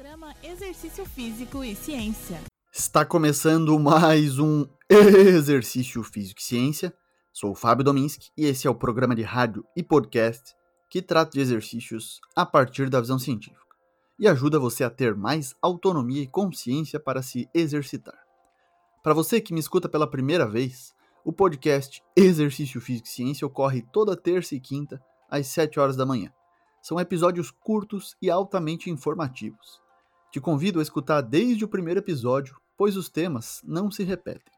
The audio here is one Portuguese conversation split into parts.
Programa Exercício Físico e Ciência. Está começando mais um Exercício Físico e Ciência. Sou o Fábio Dominski e esse é o programa de rádio e podcast que trata de exercícios a partir da visão científica e ajuda você a ter mais autonomia e consciência para se exercitar. Para você que me escuta pela primeira vez, o podcast Exercício Físico e Ciência ocorre toda terça e quinta às 7 horas da manhã. São episódios curtos e altamente informativos. Te convido a escutar desde o primeiro episódio, pois os temas não se repetem.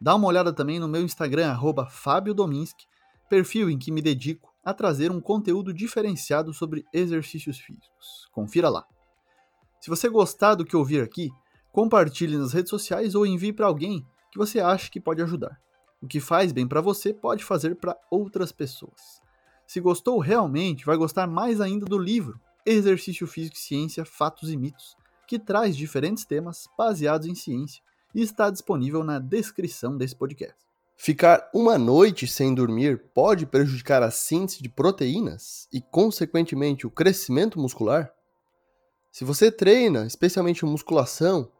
Dá uma olhada também no meu Instagram, Fábio Dominski, perfil em que me dedico a trazer um conteúdo diferenciado sobre exercícios físicos. Confira lá. Se você gostar do que ouvir aqui, compartilhe nas redes sociais ou envie para alguém que você acha que pode ajudar. O que faz bem para você pode fazer para outras pessoas. Se gostou realmente, vai gostar mais ainda do livro Exercício Físico e Ciência, Fatos e Mitos, que traz diferentes temas baseados em ciência e está disponível na descrição desse podcast. Ficar uma noite sem dormir pode prejudicar a síntese de proteínas e, consequentemente, o crescimento muscular? Se você treina, especialmente musculação,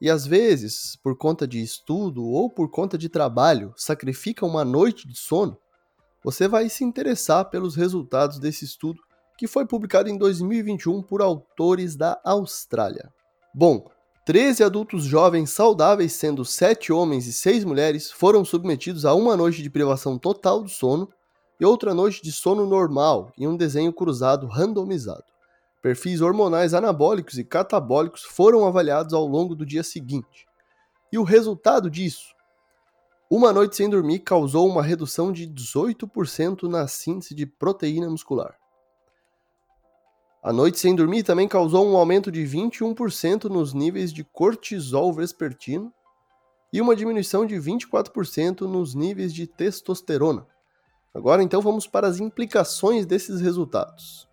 e às vezes, por conta de estudo ou por conta de trabalho, sacrifica uma noite de sono, você vai se interessar pelos resultados desse estudo que foi publicado em 2021 por autores da Austrália. Bom, 13 adultos jovens saudáveis, sendo 7 homens e 6 mulheres, foram submetidos a uma noite de privação total do sono e outra noite de sono normal em um desenho cruzado randomizado. Perfis hormonais anabólicos e catabólicos foram avaliados ao longo do dia seguinte. E o resultado disso uma noite sem dormir causou uma redução de 18% na síntese de proteína muscular. A noite sem dormir também causou um aumento de 21% nos níveis de cortisol vespertino e uma diminuição de 24% nos níveis de testosterona. Agora então vamos para as implicações desses resultados.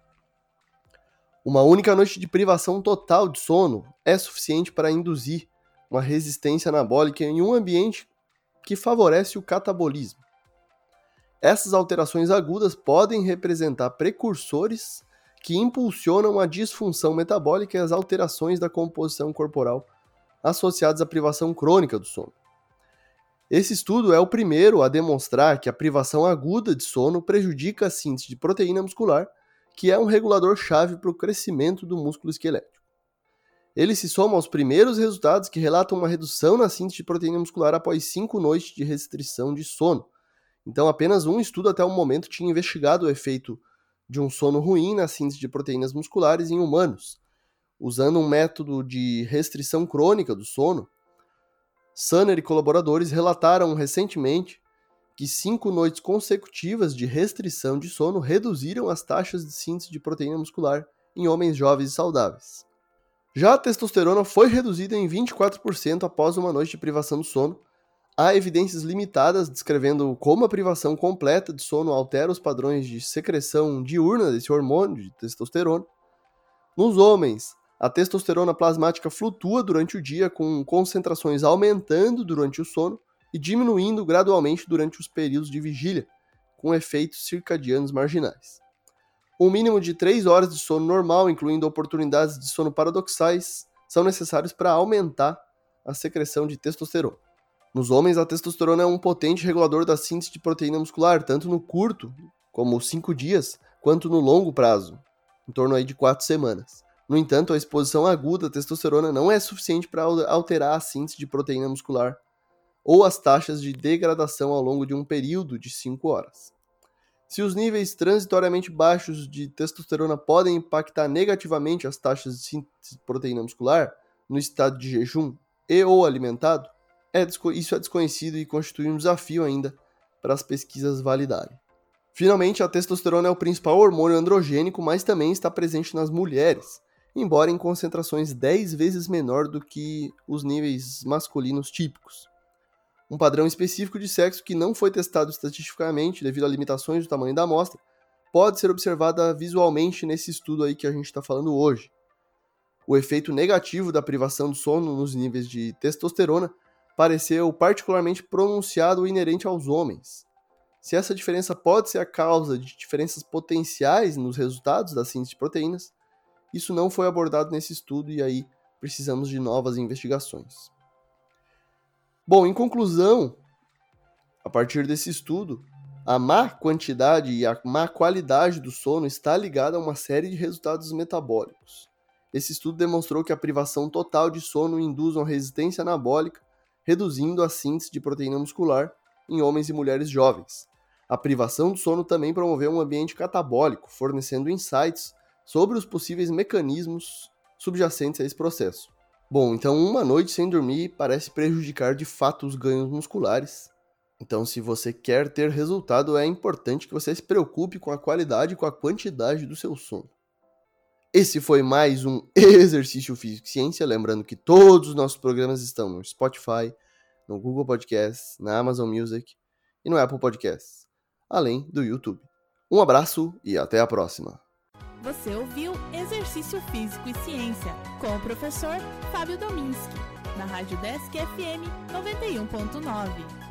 Uma única noite de privação total de sono é suficiente para induzir uma resistência anabólica em um ambiente que favorece o catabolismo. Essas alterações agudas podem representar precursores que impulsionam a disfunção metabólica e as alterações da composição corporal associadas à privação crônica do sono. Esse estudo é o primeiro a demonstrar que a privação aguda de sono prejudica a síntese de proteína muscular, que é um regulador chave para o crescimento do músculo esquelético. Ele se soma aos primeiros resultados que relatam uma redução na síntese de proteína muscular após cinco noites de restrição de sono. Então, apenas um estudo até o momento tinha investigado o efeito de um sono ruim na síntese de proteínas musculares em humanos. Usando um método de restrição crônica do sono, Sanner e colaboradores relataram recentemente que cinco noites consecutivas de restrição de sono reduziram as taxas de síntese de proteína muscular em homens jovens e saudáveis. Já a testosterona foi reduzida em 24% após uma noite de privação do sono. Há evidências limitadas descrevendo como a privação completa de sono altera os padrões de secreção diurna desse hormônio de testosterona. Nos homens, a testosterona plasmática flutua durante o dia, com concentrações aumentando durante o sono e diminuindo gradualmente durante os períodos de vigília, com efeitos circadianos marginais. Um mínimo de 3 horas de sono normal, incluindo oportunidades de sono paradoxais, são necessários para aumentar a secreção de testosterona. Nos homens, a testosterona é um potente regulador da síntese de proteína muscular, tanto no curto, como 5 dias, quanto no longo prazo, em torno aí de 4 semanas. No entanto, a exposição aguda à testosterona não é suficiente para alterar a síntese de proteína muscular ou as taxas de degradação ao longo de um período de 5 horas. Se os níveis transitoriamente baixos de testosterona podem impactar negativamente as taxas de síntese de proteína muscular no estado de jejum e ou alimentado, é, isso é desconhecido e constitui um desafio ainda para as pesquisas validarem. Finalmente, a testosterona é o principal hormônio androgênico, mas também está presente nas mulheres, embora em concentrações 10 vezes menor do que os níveis masculinos típicos um padrão específico de sexo que não foi testado estatisticamente devido a limitações do tamanho da amostra, pode ser observada visualmente nesse estudo aí que a gente está falando hoje. O efeito negativo da privação do sono nos níveis de testosterona pareceu particularmente pronunciado e inerente aos homens. Se essa diferença pode ser a causa de diferenças potenciais nos resultados da síntese de proteínas, Isso não foi abordado nesse estudo e aí precisamos de novas investigações. Bom, em conclusão, a partir desse estudo, a má quantidade e a má qualidade do sono está ligada a uma série de resultados metabólicos. Esse estudo demonstrou que a privação total de sono induz uma resistência anabólica, reduzindo a síntese de proteína muscular em homens e mulheres jovens. A privação do sono também promoveu um ambiente catabólico, fornecendo insights sobre os possíveis mecanismos subjacentes a esse processo. Bom, então uma noite sem dormir parece prejudicar de fato os ganhos musculares. Então, se você quer ter resultado, é importante que você se preocupe com a qualidade e com a quantidade do seu sono. Esse foi mais um Exercício Físico e Ciência. Lembrando que todos os nossos programas estão no Spotify, no Google Podcasts, na Amazon Music e no Apple Podcasts, além do YouTube. Um abraço e até a próxima! Você ouviu Exercício Físico e Ciência com o professor Fábio Dominski, na Rádio Desk FM 91.9.